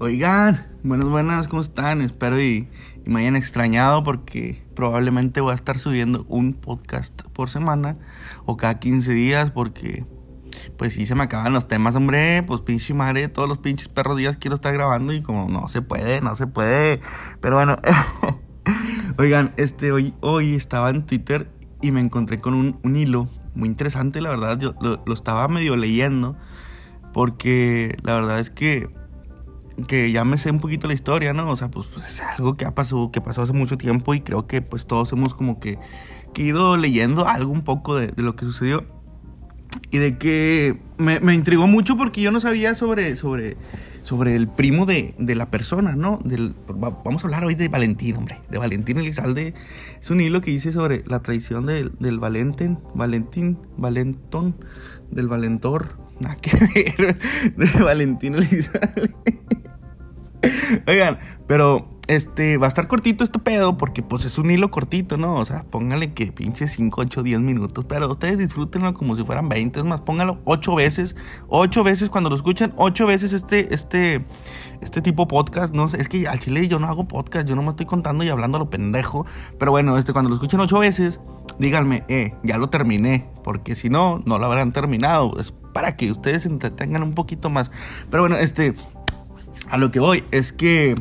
Oigan, buenas, buenas, ¿cómo están? Espero y, me hayan extrañado porque probablemente voy a estar subiendo un podcast por semana o cada 15 días porque pues sí se me acaban los temas, hombre, pues pinche madre, todos los pinches perros días quiero estar grabando y como no se puede, no se puede. Pero bueno, oigan, este hoy, hoy estaba en Twitter y me encontré con un, hilo muy interesante, la verdad, yo lo estaba medio leyendo porque la verdad es que que ya me sé un poquito la historia, ¿no? O sea, pues, es algo que ha pasado, que pasó hace mucho tiempo y creo que pues todos hemos como que, ido leyendo algo un poco de, lo que sucedió. Y de que me, me, intrigó mucho porque yo no sabía sobre, sobre, sobre el primo de, de la persona, ¿no? Del, vamos a hablar hoy de Valentín, hombre. De Valentín Elizalde. Es un hilo que dice sobre la traición del, del Valentín, Valentín, Valentón, del Valentor. Nada que ver. De Valentín Elizalde. Oigan, pero este va a estar cortito este pedo porque pues es un hilo cortito, ¿no? O sea, póngale que pinche 5, 8, 10 minutos, pero ustedes disfrútenlo como si fueran 20, es más, póngalo 8 veces, 8 veces cuando lo escuchan, 8 veces este este este tipo podcast, no sé, es que al chile yo no hago podcast, yo no me estoy contando y hablando lo pendejo, pero bueno, este cuando lo escuchen 8 veces, díganme, eh, ya lo terminé, porque si no no lo habrán terminado, es para que ustedes se entretengan un poquito más. Pero bueno, este a lo que voy es que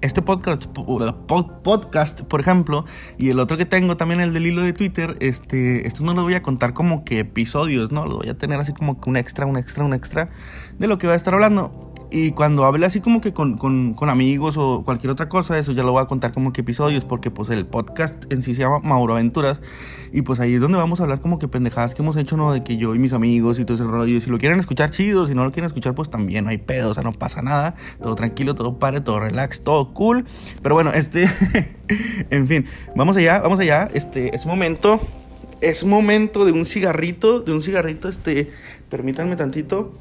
este podcast, podcast, por ejemplo, y el otro que tengo también, el del hilo de Twitter, este, esto no lo voy a contar como que episodios, ¿no? Lo voy a tener así como que un extra, un extra, un extra de lo que voy a estar hablando. Y cuando hable así como que con, con, amigos o cualquier otra cosa, eso ya lo voy a contar como que episodios, porque pues el podcast en sí se llama Mauro Aventuras. Y pues ahí es donde vamos a hablar como que pendejadas que hemos hecho, ¿no? De que yo y mis amigos y todo ese rollo. Y si lo quieren escuchar, chido. Si no lo quieren escuchar, pues también no hay pedo, o sea, no pasa nada. Todo tranquilo, todo padre, todo relax, todo cool. Pero bueno, este. en fin, vamos allá, vamos allá. Este es momento. Es momento de un cigarrito, de un cigarrito, este. Permítanme tantito.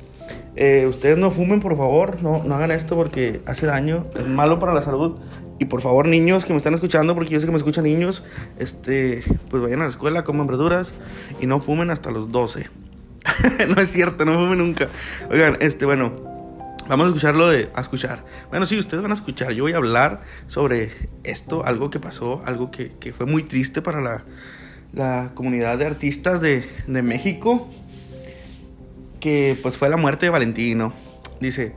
Eh, ustedes no fumen, por favor, no, no hagan esto porque hace daño, es malo para la salud. Y por favor, niños que me están escuchando, porque yo sé que me escuchan niños, este, pues vayan a la escuela, coman verduras y no fumen hasta los 12. no es cierto, no fumen nunca. Oigan, este, bueno, vamos a escucharlo de, a escuchar. Bueno, sí, ustedes van a escuchar. Yo voy a hablar sobre esto, algo que pasó, algo que, que fue muy triste para la, la comunidad de artistas de, de México que pues fue la muerte de Valentino. Dice,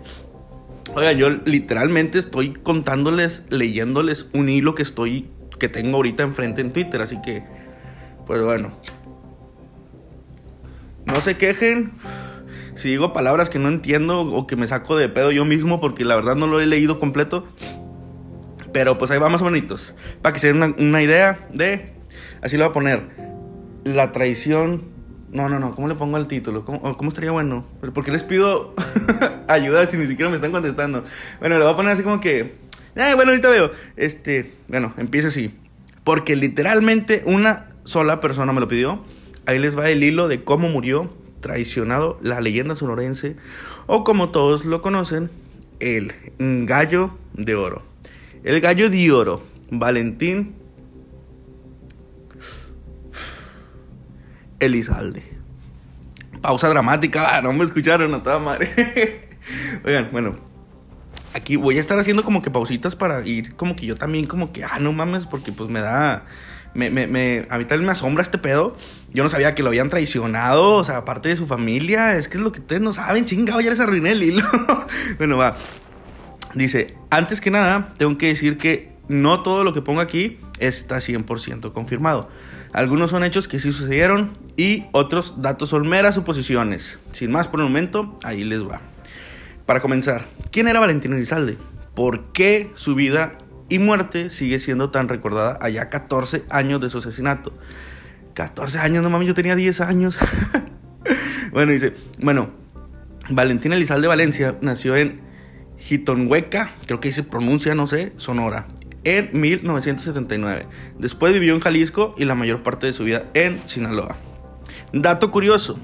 oiga, yo literalmente estoy contándoles, leyéndoles un hilo que estoy, que tengo ahorita enfrente en Twitter, así que, pues bueno. No se quejen si digo palabras que no entiendo o que me saco de pedo yo mismo porque la verdad no lo he leído completo. Pero pues ahí vamos bonitos. Para que se den una, una idea de, así lo voy a poner, la traición no, no, no. ¿Cómo le pongo el título? ¿Cómo, estaría bueno? ¿Por qué les pido ayuda si ni siquiera me están contestando? Bueno, le voy a poner así como que. Eh, bueno, ahorita veo. Este. Bueno, empieza así. Porque literalmente una sola persona me lo pidió. Ahí les va el hilo de cómo murió traicionado la leyenda sonorense. O como todos lo conocen, el gallo de oro. El gallo de oro. Valentín Elizalde. Pausa dramática, ah, no me escucharon a toda madre. Oigan, bueno, aquí voy a estar haciendo como que pausitas para ir como que yo también como que, ah, no mames, porque pues me da... Me, me, me, a mí también me asombra este pedo. Yo no sabía que lo habían traicionado, o sea, aparte de su familia. Es que es lo que ustedes no saben, chingado, ya les arruiné el hilo. bueno, va. Dice, antes que nada, tengo que decir que no todo lo que pongo aquí está 100% confirmado. Algunos son hechos que sí sucedieron y otros datos son meras suposiciones. Sin más por el momento, ahí les va. Para comenzar, ¿quién era Valentín Elizalde? ¿Por qué su vida y muerte sigue siendo tan recordada allá 14 años de su asesinato? 14 años, no mames, yo tenía 10 años. bueno, dice, bueno, Valentín Elizalde Valencia nació en Jitonhueca, creo que se pronuncia, no sé, Sonora, en 1979. Después vivió en Jalisco y la mayor parte de su vida en Sinaloa. Dato curioso,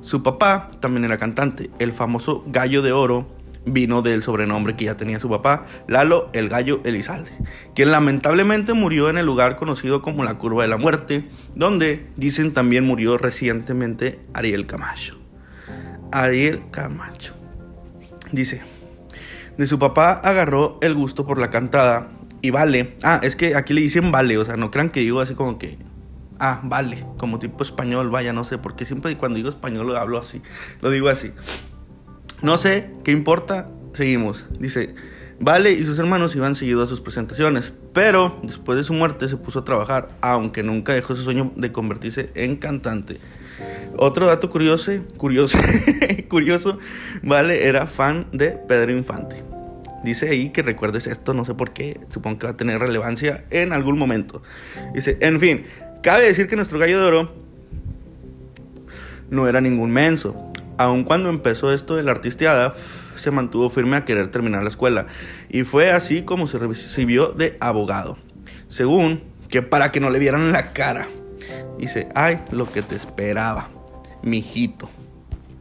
su papá también era cantante. El famoso Gallo de Oro vino del sobrenombre que ya tenía su papá, Lalo el Gallo Elizalde, quien lamentablemente murió en el lugar conocido como la Curva de la Muerte, donde dicen también murió recientemente Ariel Camacho. Ariel Camacho. Dice, De su papá agarró el gusto por la cantada y vale. Ah, es que aquí le dicen vale, o sea, no crean que digo así como que. Ah, vale, como tipo español, vaya, no sé, porque siempre cuando digo español lo hablo así, lo digo así. No sé, ¿qué importa? Seguimos. Dice, Vale y sus hermanos iban seguidos a sus presentaciones, pero después de su muerte se puso a trabajar, aunque nunca dejó su sueño de convertirse en cantante. Otro dato curioso, curioso, curioso, Vale era fan de Pedro Infante. Dice ahí que recuerdes esto, no sé por qué, supongo que va a tener relevancia en algún momento. Dice, en fin, cabe decir que nuestro gallo de oro no era ningún menso. Aun cuando empezó esto de la artisteada, se mantuvo firme a querer terminar la escuela y fue así como se recibió de abogado. Según que para que no le vieran la cara. Dice, ay, lo que te esperaba, mijito.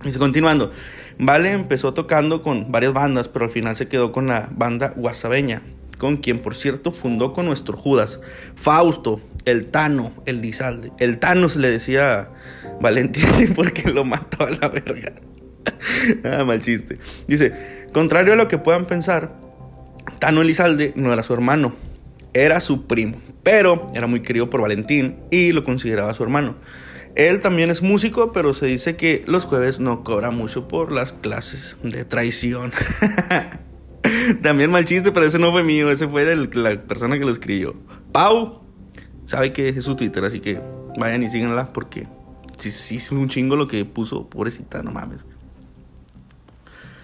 Dice, continuando, Vale empezó tocando con varias bandas, pero al final se quedó con la banda guasabeña, con quien por cierto fundó con nuestro Judas, Fausto, el Tano, el Lizalde. El Tano se le decía Valentín porque lo mató a la verga. ah, mal chiste. Dice, contrario a lo que puedan pensar, Tano Elizalde no era su hermano, era su primo, pero era muy querido por Valentín y lo consideraba su hermano. Él también es músico, pero se dice que los jueves no cobra mucho por las clases de traición. también mal chiste, pero ese no fue mío, ese fue de la persona que lo escribió. Pau sabe que es su Twitter, así que vayan y síganla porque sí, sí es un chingo lo que puso, pobrecita, no mames.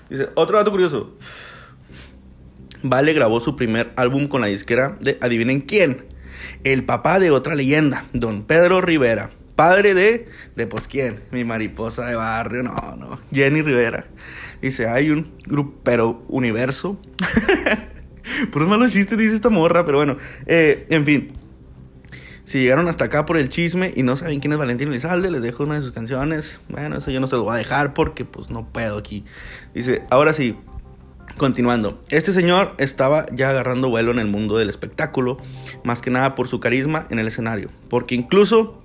Dice, otro dato curioso. Vale grabó su primer álbum con la disquera de Adivinen quién. El papá de otra leyenda, don Pedro Rivera. Padre de, de pues quién, mi mariposa de barrio, no, no, Jenny Rivera. Dice, hay un grupero universo. Por un malos chistes dice esta morra, pero bueno, eh, en fin. Si llegaron hasta acá por el chisme y no saben quién es Valentín Elizalde, les dejo una de sus canciones. Bueno, eso yo no se lo voy a dejar porque pues no puedo aquí. Dice, ahora sí, continuando. Este señor estaba ya agarrando vuelo en el mundo del espectáculo, más que nada por su carisma en el escenario. Porque incluso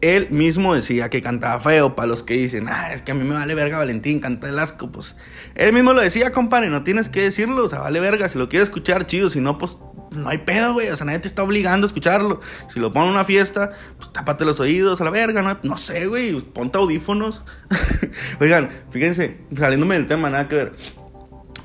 él mismo decía que cantaba feo. Para los que dicen, ah, es que a mí me vale verga Valentín, canta el asco. Pues él mismo lo decía, compadre, no tienes que decirlo. O sea, vale verga. Si lo quieres escuchar, chido. Si no, pues no hay pedo, güey. O sea, nadie te está obligando a escucharlo. Si lo ponen en una fiesta, pues tápate los oídos a la verga, ¿no? No sé, güey. Ponte audífonos. Oigan, fíjense, saliéndome del tema, nada que ver.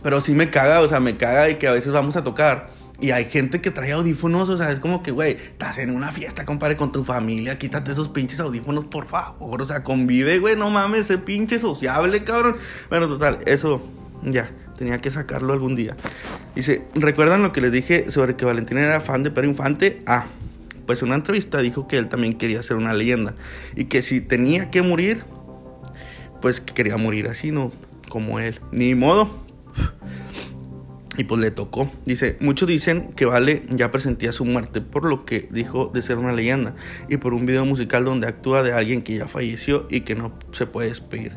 Pero sí me caga, o sea, me caga de que a veces vamos a tocar. Y hay gente que trae audífonos, o sea, es como que, güey, estás en una fiesta, compadre, con tu familia, quítate esos pinches audífonos, por favor. O sea, convive, güey, no mames, ese pinche sociable, cabrón. Bueno, total, eso, ya. Tenía que sacarlo algún día. Dice, ¿recuerdan lo que les dije sobre que Valentín era fan de Pedro Infante? Ah, pues en una entrevista dijo que él también quería ser una leyenda. Y que si tenía que morir, pues que quería morir así, no como él. Ni modo. Y pues le tocó. Dice, muchos dicen que Vale ya presentía su muerte por lo que dijo de ser una leyenda y por un video musical donde actúa de alguien que ya falleció y que no se puede despedir.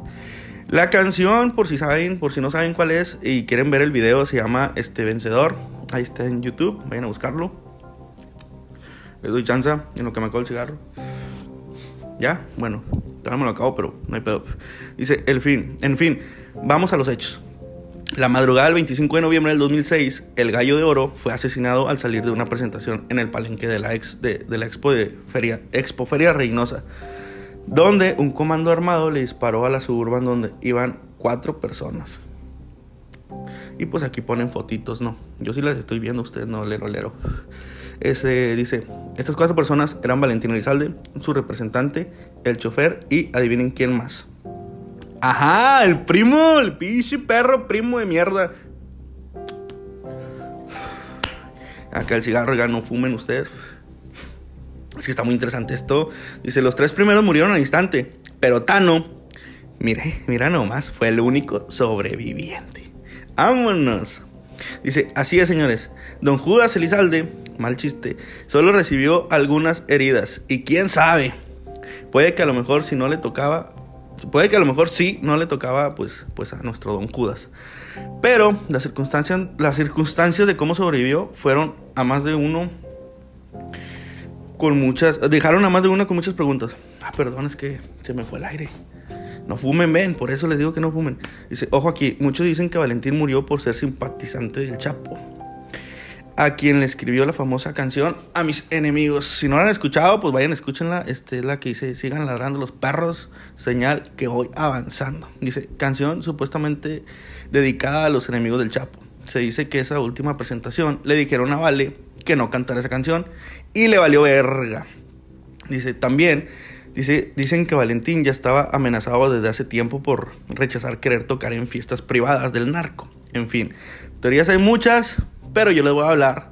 La canción, por si saben, por si no saben cuál es y quieren ver el video, se llama Este Vencedor. Ahí está en YouTube, vayan a buscarlo. Les doy chance en lo que me acabo el cigarro. Ya, bueno, todavía me lo acabo, pero no hay pedo. Dice, el fin, en fin, vamos a los hechos. La madrugada del 25 de noviembre del 2006, el gallo de oro fue asesinado al salir de una presentación en el palenque de la, ex, de, la expo, de feria, expo Feria Reynosa donde un comando armado le disparó a la suburban donde iban cuatro personas. Y pues aquí ponen fotitos, no. Yo sí las estoy viendo, ustedes no, lero, lero. Ese dice, estas cuatro personas eran Valentín Elizalde, su representante, el chofer y adivinen quién más. Ajá, el primo, el pinche perro primo de mierda. Acá el cigarro ya no fumen ustedes. Es que está muy interesante esto. Dice, los tres primeros murieron al instante, pero Tano, mire, mira nomás, fue el único sobreviviente. Vámonos. Dice, así es, señores. Don Judas Elizalde, mal chiste, solo recibió algunas heridas. Y quién sabe, puede que a lo mejor si no le tocaba, puede que a lo mejor sí no le tocaba pues, pues a nuestro Don Judas. Pero las circunstancias, las circunstancias de cómo sobrevivió fueron a más de uno con muchas. Dejaron a más de una con muchas preguntas. Ah, perdón, es que se me fue el aire. No fumen, ven, por eso les digo que no fumen. Dice, ojo aquí, muchos dicen que Valentín murió por ser simpatizante del Chapo. A quien le escribió la famosa canción A mis enemigos. Si no la han escuchado, pues vayan, escúchenla. Este es la que dice, sigan ladrando los perros, señal que voy avanzando. Dice, canción supuestamente dedicada a los enemigos del Chapo. Se dice que esa última presentación le dijeron a Vale que no cantara esa canción y le valió verga. Dice, también Dice, dicen que Valentín ya estaba amenazado desde hace tiempo por rechazar querer tocar en fiestas privadas del narco. En fin, teorías hay muchas, pero yo les voy a hablar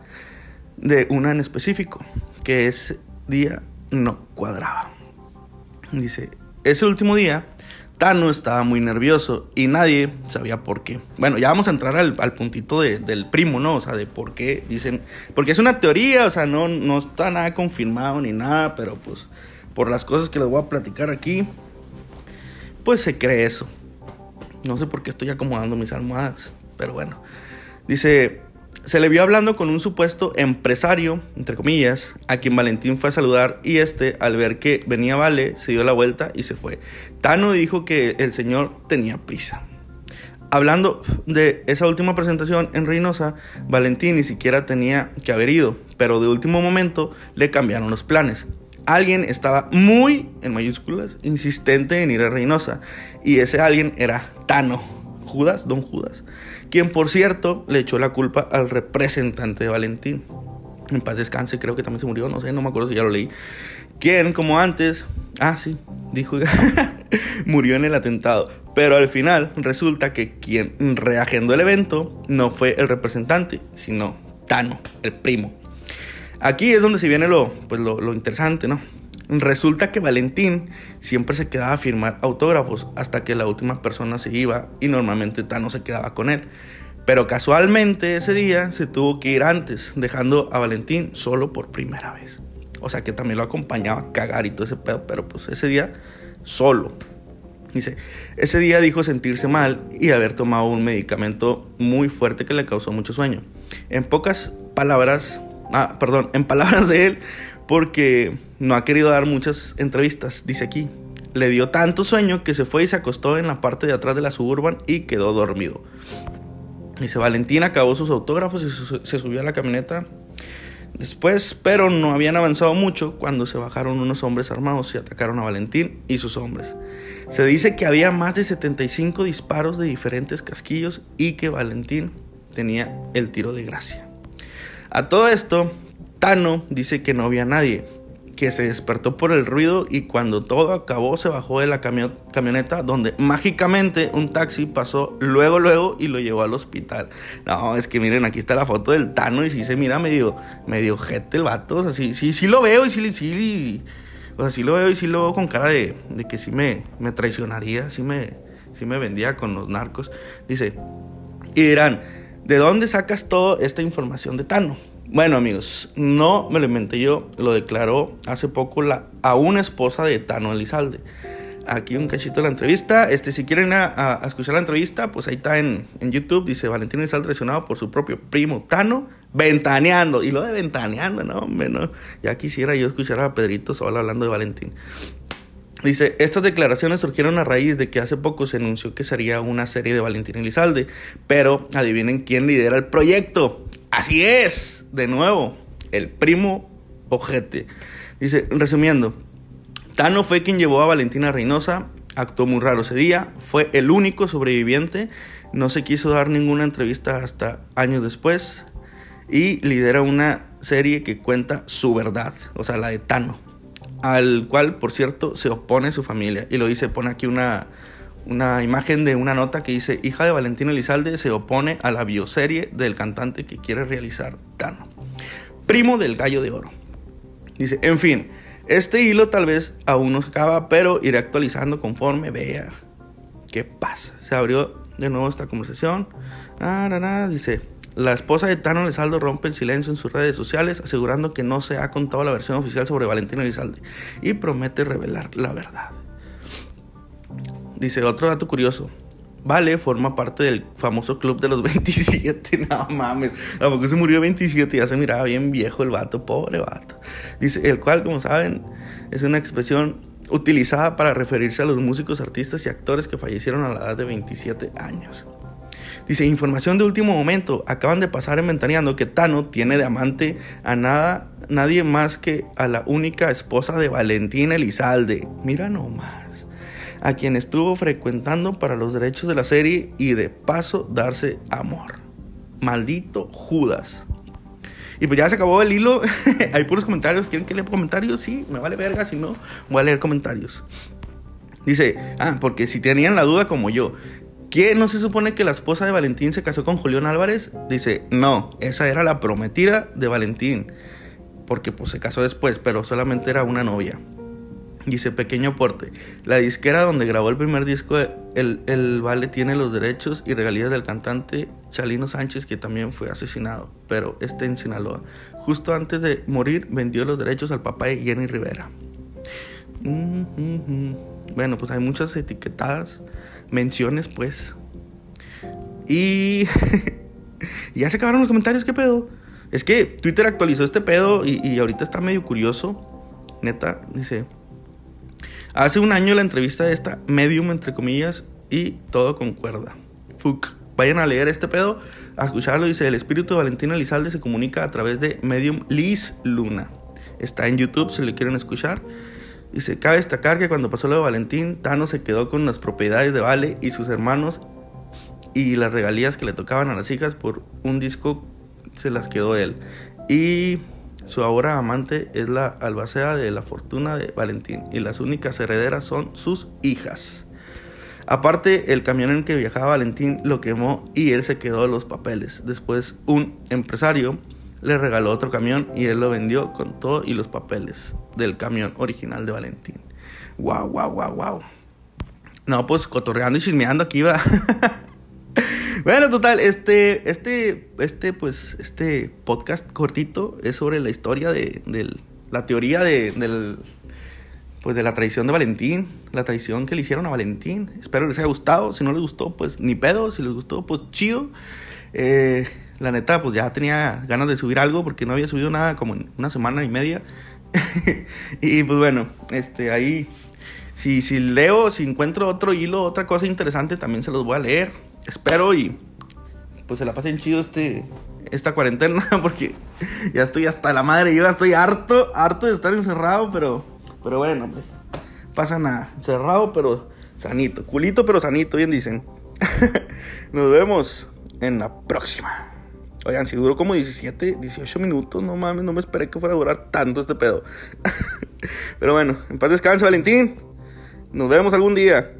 de una en específico, que ese día no cuadraba. Dice, ese último día, Tano estaba muy nervioso y nadie sabía por qué. Bueno, ya vamos a entrar al, puntito del primo, ¿no? O sea, de por qué dicen, porque es una teoría, o sea, no, no está nada confirmado ni nada, pero pues por las cosas que les voy a platicar aquí, pues se cree eso. No sé por qué estoy acomodando mis almohadas, pero bueno. Dice, se le vio hablando con un supuesto empresario, entre comillas, a quien Valentín fue a saludar y este, al ver que venía Vale, se dio la vuelta y se fue. Tano dijo que el señor tenía prisa. Hablando de esa última presentación en Reynosa, Valentín ni siquiera tenía que haber ido, pero de último momento le cambiaron los planes alguien estaba muy, en mayúsculas, insistente en ir a Reynosa. Y ese alguien era Tano, Judas, don Judas, quien por cierto le echó la culpa al representante de Valentín. En paz descanse, creo que también se murió, no sé, no me acuerdo si ya lo leí. Quien, como antes, ah, sí, dijo, murió en el atentado. Pero al final resulta que quien reagendó el evento no fue el representante, sino Tano, el primo. Aquí es donde se viene lo, pues lo, interesante, ¿no? Resulta que Valentín siempre se quedaba a firmar autógrafos hasta que la última persona se iba y normalmente Tano se quedaba con él. Pero casualmente ese día se tuvo que ir antes, dejando a Valentín solo por primera vez. O sea que también lo acompañaba a cagar y todo ese pedo, pero pues ese día solo. Dice, ese día dijo sentirse mal y haber tomado un medicamento muy fuerte que le causó mucho sueño. En pocas palabras, ah, perdón, en palabras de él, porque no ha querido dar muchas entrevistas, dice aquí. Le dio tanto sueño que se fue y se acostó en la parte de atrás de la suburban y quedó dormido. Dice, Valentín acabó sus autógrafos y se subió a la camioneta después, pero no habían avanzado mucho cuando se bajaron unos hombres armados y atacaron a Valentín y sus hombres. Se dice que había más de 75 disparos de diferentes casquillos y que Valentín tenía el tiro de gracia. A todo esto, Tano dice que no había nadie, que se despertó por el ruido y cuando todo acabó se bajó de la camioneta donde mágicamente un taxi pasó luego luego y lo llevó al hospital. No, es que miren, aquí está la foto del Tano y sí se mira medio medio jete el vato, o sea, sí, sí, lo veo y sí, sí, o sea, sí lo veo y sí lo veo con cara de, que sí me, me traicionaría, sí me, sí me vendía con los narcos. Dice, y dirán, ¿De dónde sacas toda esta información de Tano? Bueno amigos, no me lo inventé yo, lo declaró hace poco la aún esposa de Tano Elizalde. Aquí un cachito de la entrevista. Este, si quieren a, escuchar la entrevista, pues ahí está en, YouTube. Dice Valentín Elizalde traicionado por su propio primo Tano, ventaneando. Y lo de ventaneando, no, hombre, no. Ya quisiera yo escuchar a Pedrito solo hablando de Valentín. Dice, estas declaraciones surgieron a raíz de que hace poco se anunció que sería una serie de Valentín Elizalde, pero adivinen quién lidera el proyecto. Así es, de nuevo, el primo ojete. Dice, resumiendo, Tano fue quien llevó a Valentina Reynosa, actuó muy raro ese día, fue el único sobreviviente, no se quiso dar ninguna entrevista hasta años después y lidera una serie que cuenta su verdad, o sea, la de Tano al cual, por cierto, se opone su familia. Y lo dice, pone aquí una, una imagen de una nota que dice, hija de Valentín Elizalde se opone a la bioserie del cantante que quiere realizar Tano. Primo del gallo de oro. Dice, en fin, este hilo tal vez aún no acaba, pero iré actualizando conforme vea qué pasa. Se abrió de nuevo esta conversación. Ah, dice, la esposa de Tano Elizalde rompe el silencio en sus redes sociales, asegurando que no se ha contado la versión oficial sobre Valentina Elizalde y promete revelar la verdad. Dice otro dato curioso. Vale forma parte del famoso club de los 27. No mames, tampoco se murió 27, ya se miraba bien viejo el vato, pobre vato. Dice, el cual, como saben, es una expresión utilizada para referirse a los músicos, artistas y actores que fallecieron a la edad de 27 años. Dice, información de último momento, acaban de pasar inventaneando que Tano tiene de amante a nada, nadie más que a la única esposa de Valentín Elizalde. Mira nomás, a quien estuvo frecuentando para los derechos de la serie y de paso darse amor. Maldito Judas. Y pues ya se acabó el hilo. Hay puros comentarios. ¿Quieren que lea comentarios? Sí, me vale verga. Si no, voy a leer comentarios. Dice, ah, porque si tenían la duda como yo, ¿qué no se supone que la esposa de Valentín se casó con Julián Álvarez? Dice, no, esa era la prometida de Valentín. Porque pues se casó después, pero solamente era una novia. Dice, pequeño aporte. La disquera donde grabó el primer disco, el, el, Vale tiene los derechos y regalías del cantante Chalino Sánchez, que también fue asesinado, pero este en Sinaloa. Justo antes de morir, vendió los derechos al papá de Jenny Rivera. Mm -hmm. Bueno, pues hay muchas etiquetadas, menciones, pues. Y ya se acabaron los comentarios, ¿qué pedo? Es que Twitter actualizó este pedo y, y ahorita está medio curioso. Neta, dice. Hace un año la entrevista de esta medium, entre comillas, y todo concuerda. Fuck. Vayan a leer este pedo, a escucharlo. Dice: El espíritu de Valentina Elizalde se comunica a través de medium Liz Luna. Está en YouTube si le quieren escuchar. Dice: Cabe destacar que cuando pasó lo de Valentín, Tano se quedó con las propiedades de Vale y sus hermanos y las regalías que le tocaban a las hijas por un disco se las quedó él. Y su ahora amante es la albacea de la fortuna de Valentín y las únicas herederas son sus hijas. Aparte, el camión en que viajaba Valentín lo quemó y él se quedó los papeles. Después, un empresario le regaló otro camión y él lo vendió con todo y los papeles del camión original de Valentín. Wow, wow, wow, wow. No, pues cotorreando y chismeando aquí va. Bueno, total, este, este, este, pues, este podcast cortito es sobre la historia de, de la teoría de, del, pues, de la traición de Valentín, la traición que le hicieron a Valentín. Espero les haya gustado. Si no les gustó, pues ni pedo. Si les gustó, pues chido. Eh, la neta, pues ya tenía ganas de subir algo porque no había subido nada como en una semana y media. y pues bueno, este, ahí, si, si leo, si encuentro otro hilo, otra cosa interesante, también se los voy a leer espero y pues se la pasen chido este esta cuarentena porque ya estoy hasta la madre, yo ya estoy harto, harto de estar encerrado, pero pero bueno, pues, pasa nada, encerrado pero sanito, culito pero sanito, bien dicen. Nos vemos en la próxima. Oigan, si duró como 17, 18 minutos, no mames, no me esperé que fuera a durar tanto este pedo. pero bueno, en paz descanse, Valentín. Nos vemos algún día.